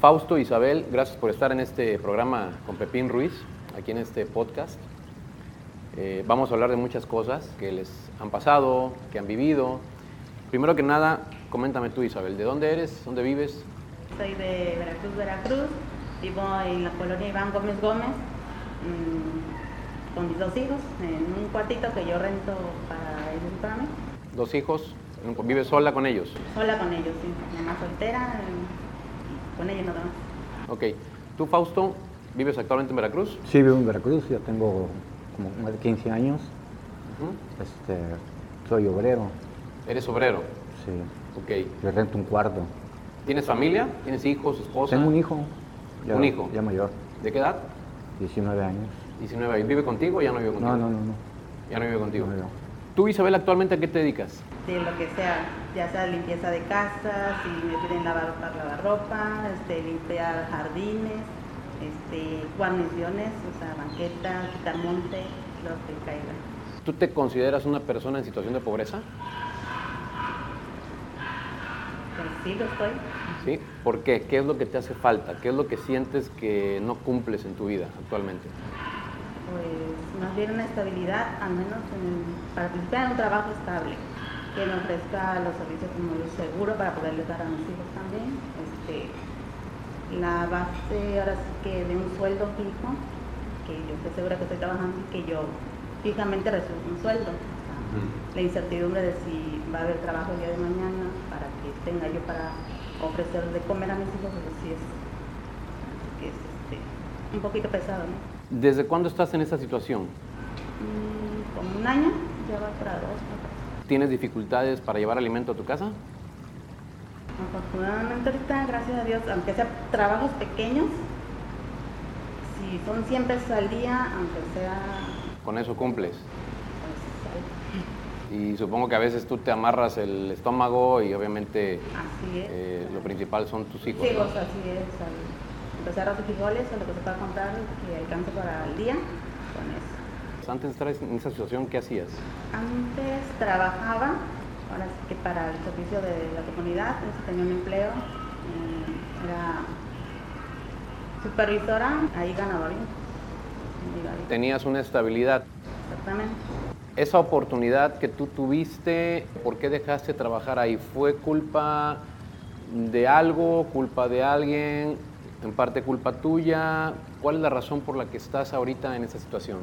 Fausto, Isabel, gracias por estar en este programa con Pepín Ruiz, aquí en este podcast. Eh, vamos a hablar de muchas cosas que les han pasado, que han vivido. Primero que nada, coméntame tú, Isabel, ¿de dónde eres? ¿Dónde vives? Soy de Veracruz, Veracruz. Vivo en la colonia Iván Gómez Gómez mm, con mis dos hijos en un cuartito que yo rento para ellos y para mí. ¿Dos hijos? ¿Vives sola con ellos? Sola con ellos, sí. Mamá soltera, eh, con ellos nada más. Ok. ¿Tú, Fausto, vives actualmente en Veracruz? Sí, vivo en Veracruz, ya tengo como más de 15 años. Este, soy obrero, ¿Eres obrero? sí. Ok. Le rento un cuarto. ¿Tienes familia? ¿Tienes hijos, esposa? Tengo un hijo. ya- ¿Un hijo? Ya mayor, ¿De qué edad? 19 años. 19. ¿Y ¿Vive contigo o ya no vive contigo? No, no, no, no. Ya no vive contigo. No, no. ¿Tú, Isabel, actualmente a qué te dedicas? De lo que sea, ya sea limpieza de casa, si me piden lavar lavar ropa, este, limpiar jardines, este, guarniciones, o sea, banqueta, quitar monte, lo que caiga. ¿Tú te consideras una persona en situación de pobreza? Pues sí, lo estoy. ¿Sí? ¿Por qué? ¿Qué es lo que te hace falta? ¿Qué es lo que sientes que no cumples en tu vida actualmente? Pues más bien una estabilidad, al menos en- para principiar en un trabajo estable, que me ofrezca los servicios como el seguro para poderles dar a mis hijos también. Este, la base ahora sí que de un sueldo fijo, que yo estoy segura que estoy trabajando y que yo fijamente recibo un sueldo. O sea, La incertidumbre de si va a haber trabajo el día de mañana para que tenga yo para ofrecer de comer a mis hijos, pues sí es, así que es este, un poquito pesado, ¿no? ¿Desde cuándo estás en esta situación? Mm, como un año, ya va para dos. me ¿Tienes dificultades para llevar alimento a tu casa? Afortunadamente ahorita, gracias a Dios, aunque sea trabajos pequeños, si son 100 pesos al día, aunque sea, Con eso cumples. pues, Y supongo que a veces tú te amarras el estómago y obviamente así es. eh, lo principal son tus hijos. Sí, ¿no? pues así es. Empezar a frijoles o lo que se pueda comprar que alcance para el día, con eso. Antes de estar en esa situación, ¿qué hacías? Antes trabajaba, ahora sí que para el servicio de la comunidad, tenía un empleo, eh, era supervisora, ahí ganaba bien. Tenías una estabilidad. Exactamente. Esa oportunidad que tú tuviste, ¿por qué dejaste trabajar ahí? ¿Fue culpa de algo, culpa de alguien, en parte culpa tuya? ¿Cuál es la razón por la que estás ahorita en esta situación?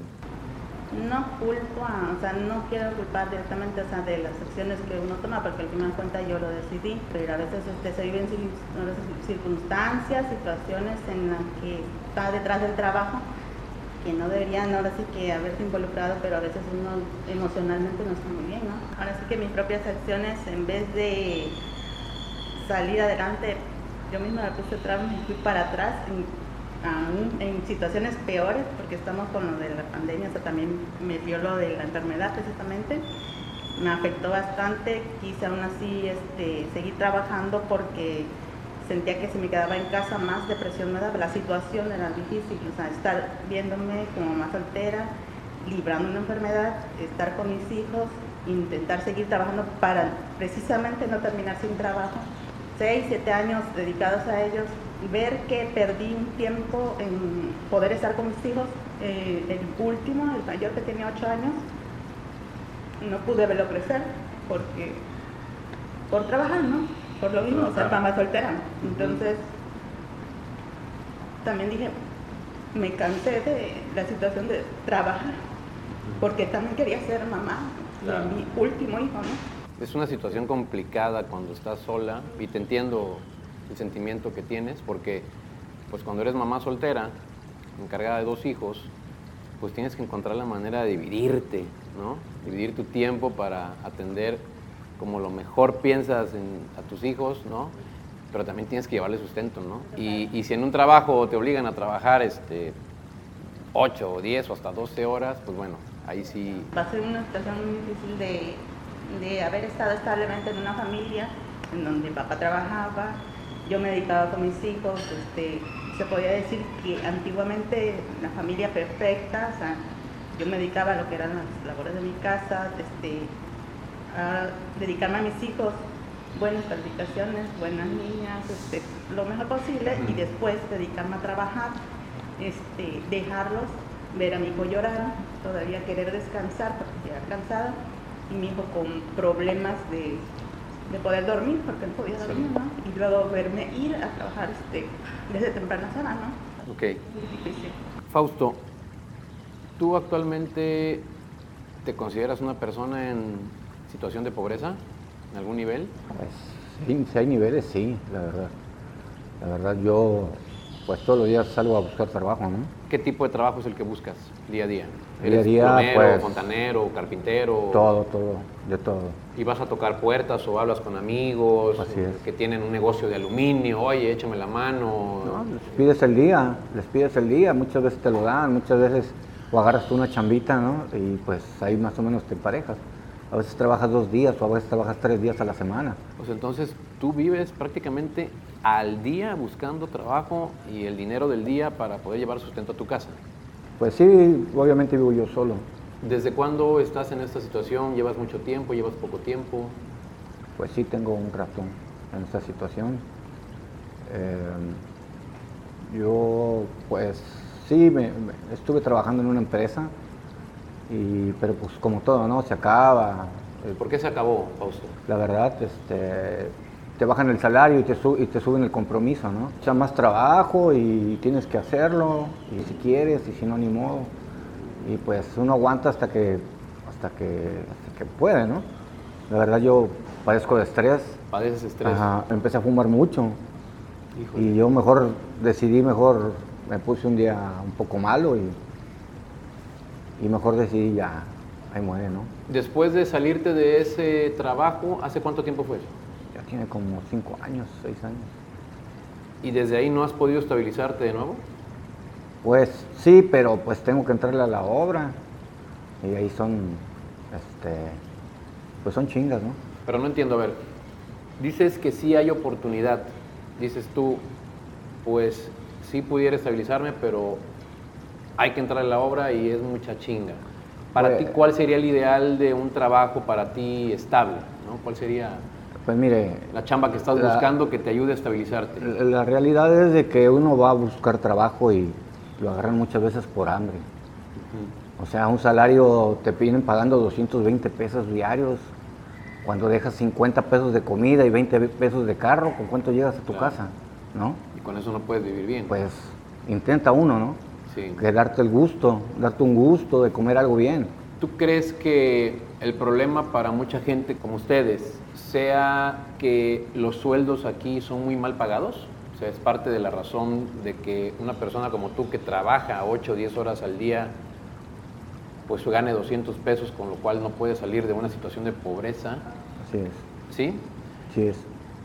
No culpo, a- o sea, no quiero culpar directamente o de las acciones que uno toma, porque al final de cuentas yo lo decidí, pero a veces este, se ahora sí, circunstancias, situaciones en las que está detrás del trabajo que no deberían ahora sí que haberse involucrado, pero a veces uno emocionalmente no está muy bien, ¿no? Ahora sí que mis propias acciones, en vez de salir adelante, yo misma me puse trabas y fui para atrás en, aún situaciones peores, porque estamos con lo de la pandemia, o sea, también me dio lo de la enfermedad precisamente, me afectó bastante, quise aún así este, seguir trabajando porque sentía que si me quedaba en casa más depresión me daba, la situación era difícil, o sea, estar viéndome como más soltera, librando una enfermedad, estar con mis hijos, intentar seguir trabajando para precisamente no terminar sin trabajo, seis, siete años dedicados a ellos, ver que perdí un tiempo en poder estar con mis hijos, eh, el último, el mayor que tenía ocho años, no pude verlo crecer porque por trabajar, ¿no? Por lo mismo, ser mamá soltera. Entonces, también dije, me cansé de la situación de trabajar, porque también quería ser mamá Claro. de mi último hijo, ¿no? Es una situación complicada cuando estás sola y te entiendo el sentimiento que tienes porque pues cuando eres mamá soltera, encargada de dos hijos, pues tienes que encontrar la manera de dividirte, ¿no? Dividir tu tiempo para atender como lo mejor piensas en- a tus hijos, ¿no? Pero también tienes que llevarle sustento, ¿no? Y, y si en un trabajo te obligan a trabajar este, 8 o 10 o hasta 12 horas, pues bueno, ahí sí Va a ser una situación muy difícil de, de haber estado establemente en una familia en donde papá trabajaba, yo me dedicaba con mis hijos, este, se podía decir que antiguamente la familia perfecta, o sea, yo me dedicaba a lo que eran las labores de mi casa, este, a dedicarme a mis hijos buenas calificaciones, buenas niñas, este, lo mejor posible y después dedicarme a trabajar, este, dejarlos, ver a mi hijo llorar, todavía querer descansar porque ya cansada y mi hijo con problemas de, de poder dormir porque no podía dormir, ¿no? Y luego verme ir a trabajar este, desde temprana hora, ¿no? Ok. Muy difícil. Fausto, ¿tú actualmente te consideras una persona en situación de pobreza? ¿En algún nivel? Pues, sí, si hay niveles, sí, la verdad. La verdad, yo pues todos los días salgo a buscar trabajo, ¿no? ¿Qué tipo de trabajo es el que buscas día a día? ¿Eres día, plomero, pues- fontanero, carpintero? Todo, todo, de todo. ¿Y vas a tocar puertas o hablas con amigos Así es. que tienen un negocio de aluminio? Oye, échame la mano. No, les pides el día, les pides el día, muchas veces te lo dan, muchas veces o agarras tú una chambita, ¿no? Y pues ahí más o menos te emparejas. A veces trabajas dos días o a veces trabajas tres días a la semana. Pues entonces tú vives prácticamente al día buscando trabajo y el dinero del día para poder llevar sustento a tu casa. Pues sí, obviamente vivo yo solo. ¿Desde cuándo estás en esta situación? ¿Llevas mucho tiempo? ¿Llevas poco tiempo? Pues sí tengo un ratón en esta situación. Eh, yo pues sí, me- me- estuve trabajando en una empresa, y, pero pues como todo, ¿no? Se acaba. ¿Por qué se acabó, Fausto? La verdad, este, te bajan el salario y te, y te suben el compromiso, ¿no? Echa más trabajo y tienes que hacerlo, y si quieres, y si no, ni modo. Y pues uno aguanta hasta que, hasta que, hasta que puede, ¿no? La verdad yo padezco de estrés, ¿Padeces estrés? Ajá, empecé a fumar mucho Híjole. y yo mejor decidí, mejor me puse un día un poco malo y, y mejor decidí ya, ahí muere, ¿no? Después de salirte de ese trabajo, ¿hace cuánto tiempo fue eso? Ya tiene como cinco años, seis años. ¿Y desde ahí no has podido estabilizarte de nuevo? Pues sí, pero pues tengo que entrarle a la obra y ahí son, este, pues son chingas, ¿no? Pero no entiendo, a ver, dices que sí hay oportunidad, dices tú, pues sí pudiera estabilizarme, pero hay que entrar a la obra y es mucha chinga. Para Pues- ti, ¿cuál sería el ideal de un trabajo para ti estable? ¿no? ¿Cuál sería Pues mire, la chamba que estás La- buscando que te ayude a estabilizarte? la la realidad es de que uno va a buscar trabajo y lo agarran muchas veces por hambre. O sea, un salario te piden pagando 220 pesos diarios. Cuando dejas 50 pesos de comida y 20 pesos de carro, ¿con cuánto llegas a tu Claro. casa? ¿No? Y con eso no puedes vivir bien. Pues intenta uno, ¿no? sí. Que darte el gusto, darte un gusto de comer algo bien. ¿Tú crees que el problema para mucha gente como ustedes sea que los sueldos aquí son muy mal pagados? O sea, es parte de la razón de que una persona como tú que trabaja 8 o 10 horas al día, pues gane 200 pesos, con lo cual no puede salir de una situación de pobreza, Así es, ¿sí? así es.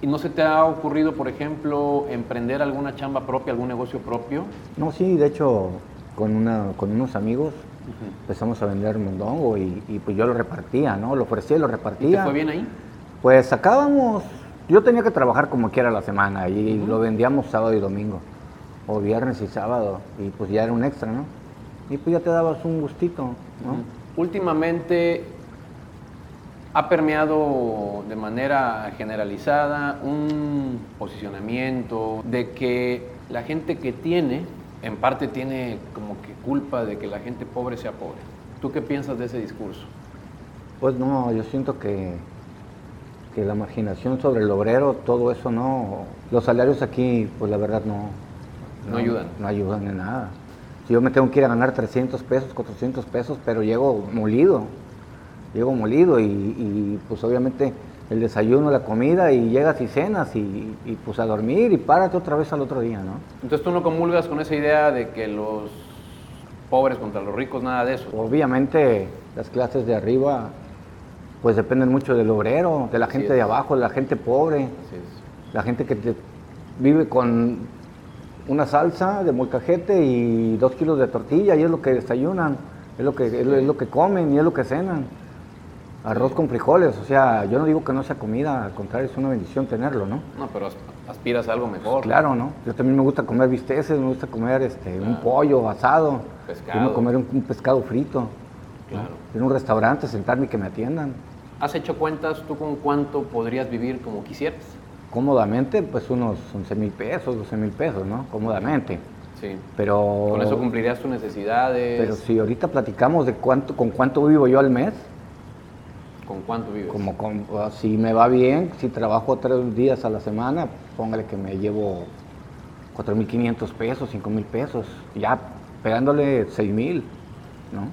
¿Y no se te ha ocurrido, por ejemplo, emprender alguna chamba propia, algún negocio propio? No, sí, de hecho, con, una, con unos amigos empezamos a vender mondongo y, y, pues yo lo repartía, ¿no? Lo ofrecía y lo ¿Y te repartía. fue bien ahí? Pues sacábamos, yo tenía que trabajar como quiera la semana y lo vendíamos sábado y domingo, o viernes y sábado, y pues ya era un extra, ¿no? Y pues ya te dabas un gustito, ¿no? Últimamente ha permeado de manera generalizada un posicionamiento de que la gente que tiene, en parte tiene como que culpa de que la gente pobre sea pobre. ¿Tú qué piensas de ese discurso? Pues no, yo siento que, que la marginación sobre el obrero, todo eso no, los salarios aquí, pues la verdad no. No ayudan. No ayudan en nada. Si yo me tengo que ir a ganar 300 pesos, 400 pesos, pero llego molido, llego molido y, y, pues obviamente el desayuno, la comida y llegas y cenas y, y, pues a dormir y párate otra vez al otro día, ¿no? Entonces tú no comulgas con esa idea de que los pobres contra los ricos, nada de eso. Obviamente las clases de arriba pues dependen mucho del obrero, de la Así gente es. de abajo, de la gente pobre. Así es. La gente que te- vive con una salsa de molcajete y dos kilos de tortilla y es lo que desayunan, es lo que, es lo que comen y es lo que cenan. Arroz con frijoles, o sea, yo no digo que no sea comida, al contrario, es una bendición tenerlo, ¿no? No, pero as- aspiras a algo mejor. Claro, ¿no? Yo también me gusta comer bisteces, me gusta comer este, un pollo asado, Pescado. quiero comer un, un pescado frito, Claro. a un restaurante, sentarme y que me atiendan. ¿Has hecho cuentas tú con cuánto podrías vivir como quisieras? Cómodamente, pues unos 11 mil pesos, 12 mil pesos, ¿no? Cómodamente. Sí. Pero... Con eso cumplirías tus necesidades. Pero si ahorita platicamos de cuánto, con cuánto vivo yo al mes, ¿Con cuánto vives? como con- ah, si me va bien, si trabajo tres días a la semana, póngale que me llevo 4.500 pesos, 5.000 pesos, ya pegándole 6.000, ¿no?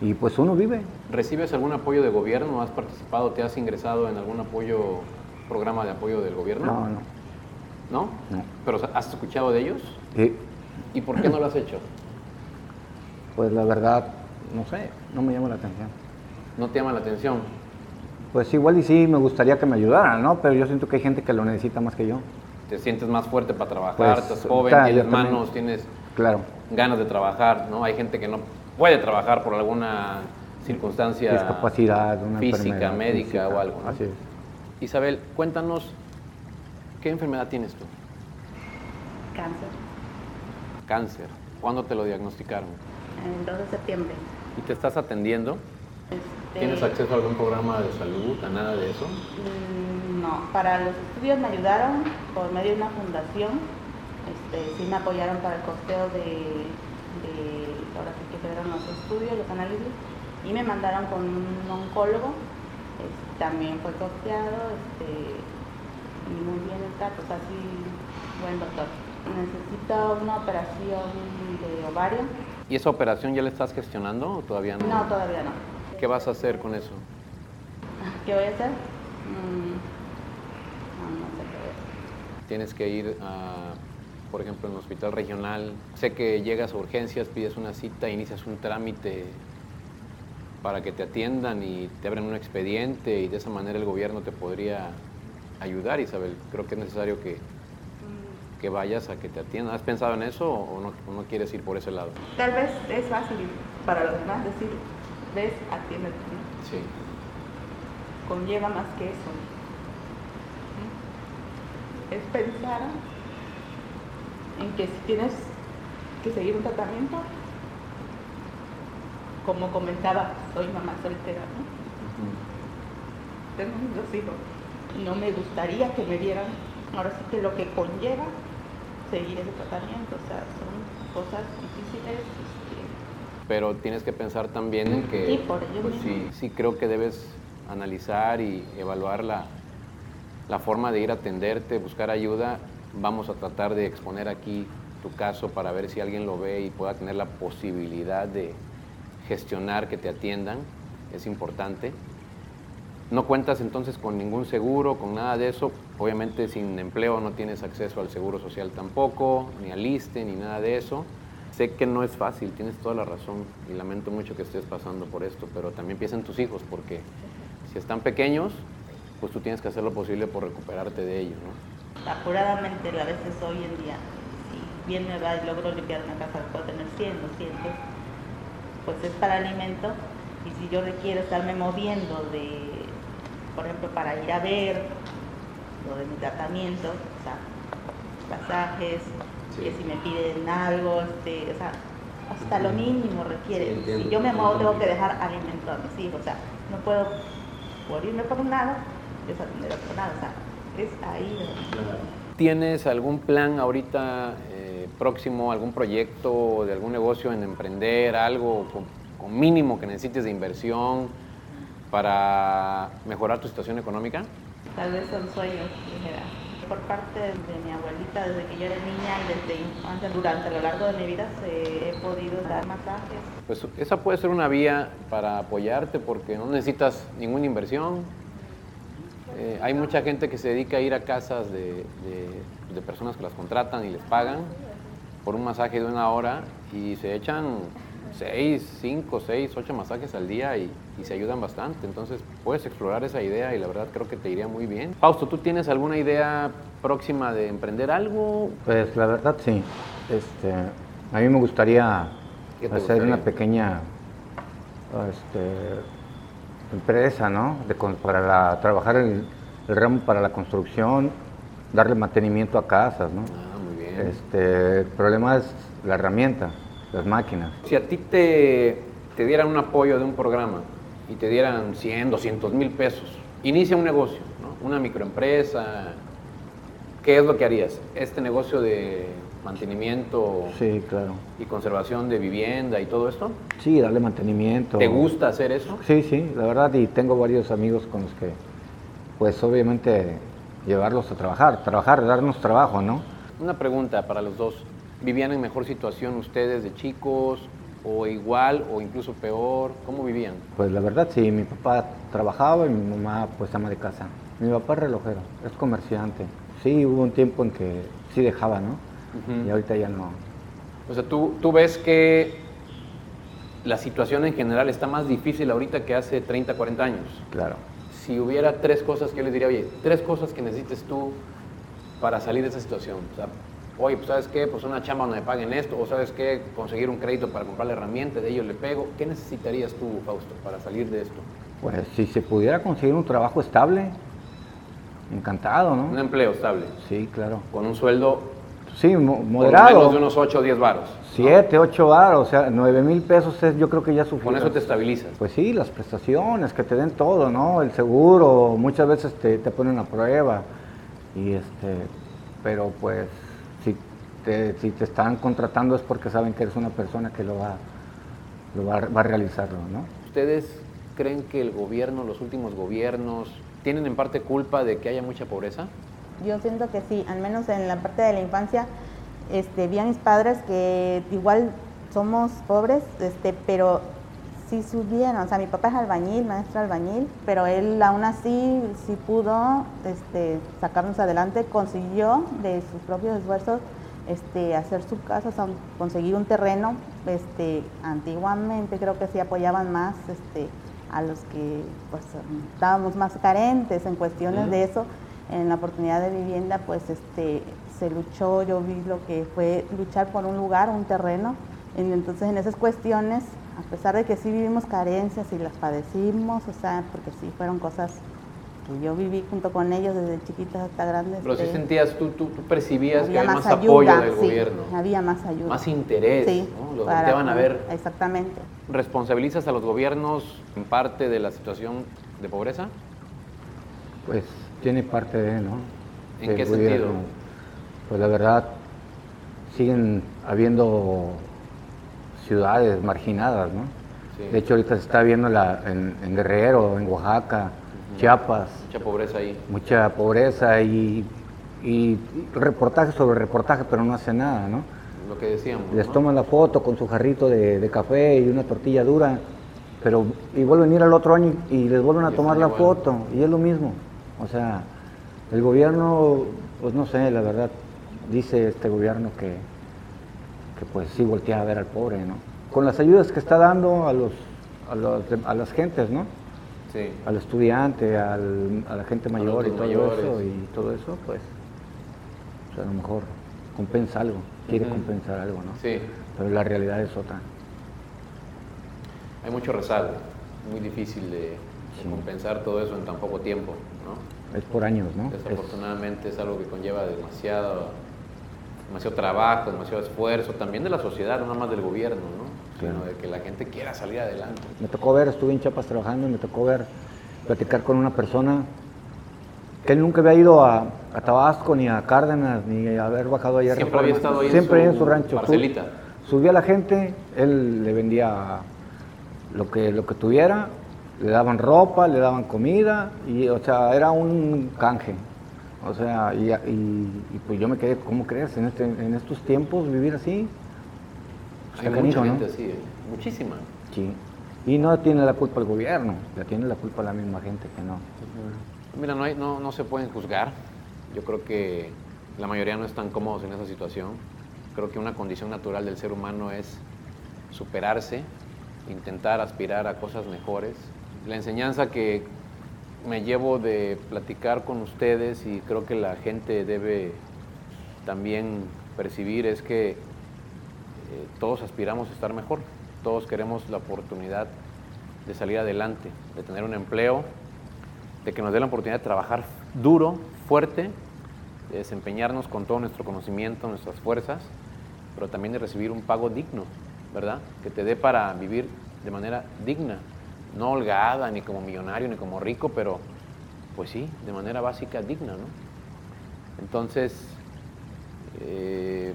Y pues uno vive. ¿Recibes algún apoyo de gobierno? ¿Has participado, te has ingresado en algún apoyo, programa de apoyo del gobierno? No, no. ¿No? No. ¿Pero has escuchado de ellos? Y, ¿Y por qué no lo has hecho? pues la verdad, no sé, no me llama la atención. ¿No te llama la atención? Pues igual y sí me gustaría que me ayudaran, ¿no? Pero yo siento que hay gente que lo necesita más que yo. ¿Te sientes más fuerte para trabajar? Pues, ¿Estás joven? ¿Tienes manos? ¿Tienes Claro. ganas de trabajar? ¿no? Hay gente que no puede trabajar por alguna circunstancia Discapacidad, una física, enfermedad médica física, o algo. ¿no? Así es. Isabel, cuéntanos, ¿qué enfermedad tienes tú? Cáncer. Cáncer. ¿Cuándo te lo diagnosticaron? El 2 de septiembre. ¿Y te estás atendiendo? Este, ¿Tienes acceso a algún programa de salud, a nada de eso? Mm, No, para los estudios me ayudaron por medio de una fundación. Este, sí me apoyaron para el costeo de, de- ahora sí que fueron los estudios, los análisis, y me mandaron con un oncólogo. Este, también fue costeado, este, y muy bien el trato, o sea, sí, buen doctor. Necesito una operación de ovario. ¿Y esa operación ya la estás gestionando o todavía no? No, todavía no. ¿Qué vas a hacer con eso? ¿Qué voy a hacer? Mm, no, no sé qué voy a hacer. Tienes que ir a, por ejemplo, en el hospital regional. Sé que llegas a urgencias, pides una cita, inicias un trámite para que te atiendan y te abren un expediente y de esa manera el gobierno te podría ayudar, Isabel. Creo que es necesario que, que vayas a que te atiendan. ¿Has pensado en eso o no, o no quieres ir por ese lado? Tal vez es fácil para los demás decir, ves, atiéndete. ¿no? Sí. Conlleva más que eso. Es pensar en que si tienes que seguir un tratamiento, como comentaba, soy mamá soltera, ¿no? Tengo dos hijos. No me gustaría que me dieran, ahora sí que lo que conlleva seguir ese tratamiento, o sea, son cosas difíciles. Pero tienes que pensar también en que, Sí, por ello pues sí creo que debes analizar y evaluar la, la forma de ir a atenderte, buscar ayuda. Vamos a tratar de exponer aquí tu caso para ver si alguien lo ve y pueda tener la posibilidad de gestionar que te atiendan. Es importante. No cuentas entonces con ningún seguro, con nada de eso. Obviamente sin empleo no tienes acceso al seguro social tampoco, ni al ISTE, ni nada de eso. Sé que no es fácil, tienes toda la razón y lamento mucho que estés pasando por esto, pero también piensa en tus hijos porque si están pequeños, pues tú tienes que hacer lo posible por recuperarte de ellos, ¿no? apuradamente a veces hoy en día, si bien me va y logro limpiar una casa, puedo tener 100, 200, pues es para alimento y si yo requiero estarme moviendo de, por ejemplo, para ir a ver lo de mi tratamiento, o sea, pasajes, Sí. que si me piden algo, este, o sea, hasta lo mínimo requiere. Sí, entiendo. si yo me muevo tengo que dejar alimento a mis hijos, o sea, no puedo por irme por un lado, desatender otro lado, o sea, es ahí donde... ¿Tienes algún plan ahorita eh, próximo, algún proyecto de algún negocio en emprender, algo con, con mínimo que necesites de inversión para mejorar tu situación económica? Tal vez son sueños, dijera. Por parte de mi abuelita, desde que yo era niña y desde infancia, durante lo largo de mi vida, se- he podido dar masajes. Pues esa puede ser una vía para apoyarte porque no necesitas ninguna inversión. Eh, hay mucha gente que se dedica a ir a casas de, de- de personas que las contratan y les pagan por un masaje de una hora y se echan seis, cinco, seis, ocho masajes al día y, y se ayudan bastante. Entonces puedes explorar esa idea y la verdad creo que te iría muy bien. Fausto, ¿tú tienes alguna idea próxima de emprender algo? Pues la verdad sí. Este, a mí me gustaría ¿Qué te hacer gustaría? una pequeña este, empresa, ¿no? De para la- trabajar el, el ramo para la construcción, darle mantenimiento a casas, ¿no? Ah, muy bien. Este, el problema es la herramienta, las máquinas. Si a ti te, te dieran un apoyo de un programa y te dieran 100, 200 mil pesos, inicia un negocio, ¿no? una microempresa, ¿qué es lo que harías? Este negocio de mantenimiento Sí, claro. y conservación de vivienda y todo esto, Sí, darle mantenimiento. ¿te gusta hacer eso? Sí, sí, la verdad, y tengo varios amigos con los que, pues obviamente, llevarlos a trabajar, trabajar, darnos trabajo, ¿no? Una pregunta para los dos. ¿Vivían en mejor situación ustedes de chicos o igual o incluso peor? ¿Cómo vivían? Pues la verdad, sí, mi papá trabajaba y mi mamá, pues, ama de casa. Mi papá es relojero, es comerciante. Sí, hubo un tiempo en que sí dejaba, ¿no? Y ahorita ya no. O sea, ¿tú, tú ves que la situación en general está más difícil ahorita que hace 30, 40 años. Claro. Si hubiera tres cosas que yo les diría, oye, tres cosas que necesites tú para salir de esa situación. O sea, oye, pues sabes qué, pues una chamba donde me paguen esto, o sabes qué, conseguir un crédito para comprar la herramienta, de ello le pego. ¿Qué necesitarías tú, Fausto, para salir de esto? Pues si se pudiera conseguir un trabajo estable, encantado, Un ¿no? empleo estable, Sí, claro. con un sueldo Sí, mo- por moderado. menos de unos 8 o 10 varos. ¿no? Siete, ocho baros, o sea, nueve mil pesos es, yo creo que ya suficiente. Con eso te estabilizas. Pues sí, las prestaciones, que te den todo, ¿no? El seguro, muchas veces te, te ponen a prueba. Y este, pero pues te, si te están contratando es porque saben que eres una persona que lo va, lo va, a- va a realizarlo, ¿no? ¿Ustedes creen que el gobierno, los últimos gobiernos, tienen en parte culpa de que haya mucha pobreza? Yo siento que sí, al menos en la parte de la infancia, este, vi a mis padres que igual somos pobres, este, pero sí subieron. O sea, mi papá es albañil, maestro albañil, pero él aún así sí pudo este, sacarnos adelante, consiguió de sus propios esfuerzos este, hacer su casa, o sea, conseguir un terreno. Este, antiguamente creo que sí apoyaban más este, a los que pues, estábamos más carentes en cuestiones de eso en la oportunidad de vivienda, pues este, se luchó, yo vi lo que fue luchar por un lugar, un terreno. En- Entonces, en esas cuestiones, a pesar de que sí vivimos carencias y las padecimos, o sea, porque sí fueron cosas que yo viví junto con ellos desde chiquitas hasta grandes. Pero si este, sentías, tú, tú, tú percibías que había más apoyo del sí, gobierno, había más ayuda. más interés, Sí, ¿no? Lo para- volteaban a ver. Exactamente. ¿Responsabilizas a los gobiernos en parte de la situación de pobreza? Pues tiene parte de, ¿no? ¿En qué gobierno. sentido? Pues la verdad, siguen habiendo ciudades marginadas, ¿no? Sí. De hecho, ahorita se está viendo la, en, en Guerrero, en Oaxaca, Chiapas, Mucha pobreza ahí. mucha pobreza y, y reportaje sobre reportaje, pero no hace nada, ¿no? Lo que decíamos. Les ¿no? toman la foto con su jarrito de, de café y una tortilla dura, pero y vuelven a ir al otro año y, y les vuelven a Y tomar la igual. foto y es lo mismo. O sea, el gobierno, pues no sé, la verdad, dice este gobierno que, que pues sí voltea a ver al pobre, ¿no? Con las ayudas que está dando a los a, los a las gentes, ¿no? Sí. Al estudiante, al- a la gente mayor y todo mayores. eso y todo eso, pues, pues, a lo mejor compensa algo, quiere compensar algo, ¿no? Sí. Pero la realidad es otra. Hay mucho rezago. Muy difícil de, de Sí. compensar todo eso en tan poco tiempo, ¿no? Es por años, ¿no? Es- Desafortunadamente es algo que conlleva demasiado, demasiado trabajo, demasiado esfuerzo, también de la sociedad, no nada más del gobierno, ¿no? Claro. Sino de que la gente quiera salir adelante. me tocó ver, estuve en Chiapas trabajando y me tocó ver, platicar con una persona que él nunca había ido a, a Tabasco, ni a Cárdenas, ni a haber bajado allá. a Siempre Reforma. había estado ahí en Siempre ahí su en su rancho. Parcelita. subía a la gente, él le vendía lo que, lo que tuviera, le daban ropa, le daban comida, y o sea, era un canje. O sea, y, y- y, pues yo me quedé, ¿cómo crees? En, este, en estos tiempos vivir así. Hay mucha ¿no? gente así, muchísima. Sí. Y no tiene la culpa el gobierno, la tiene la culpa la misma gente que no. Mira, no, hay- no, no se pueden juzgar. Yo creo que la mayoría no están cómodos en esa situación. Creo que una condición natural del ser humano es superarse, intentar aspirar a cosas mejores. La enseñanza que me llevo de platicar con ustedes y creo que la gente debe también percibir es que eh, todos aspiramos a estar mejor, todos queremos la oportunidad de salir adelante, de tener un empleo, de que nos dé la oportunidad de trabajar duro, fuerte, de desempeñarnos con todo nuestro conocimiento, nuestras fuerzas, pero también de recibir un pago digno, ¿verdad? Que te dé para vivir de manera digna. no holgada, ni como millonario, ni como rico, pero pues sí, de manera básica digna, ¿no? Entonces, eh,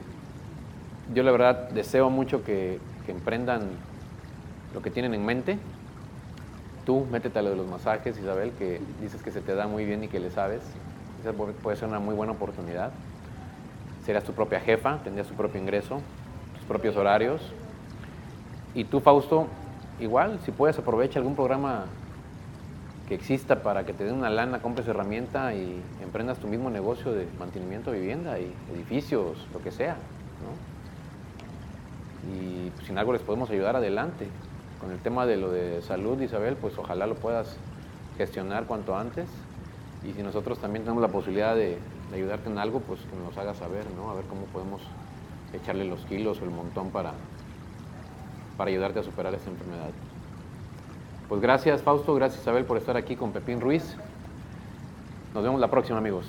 yo la verdad deseo mucho que, emprendan lo que tienen en mente. Tú, métete a lo de los masajes, Isabel, que dices que se te da muy bien y que le sabes. Esa puede ser una muy buena oportunidad. Serías tu propia jefa, tendrías tu propio ingreso, tus propios horarios. Y tú, Fausto, igual, si puedes, aprovecha algún programa que exista para que te den una lana, compres herramienta y emprendas tu mismo negocio de mantenimiento de vivienda y edificios, lo que sea. ¿no? Y pues, sin algo les podemos ayudar adelante. Con el tema de lo de salud, Isabel, pues ojalá lo puedas gestionar cuanto antes. Y si nosotros también tenemos la posibilidad de, de ayudarte en algo, pues que nos hagas saber, ¿no? A ver cómo podemos echarle los kilos o el montón para, para ayudarte a superar esta enfermedad. Pues gracias Fausto, gracias Isabel por estar aquí con Pepín Ruiz. Nos vemos la próxima amigos.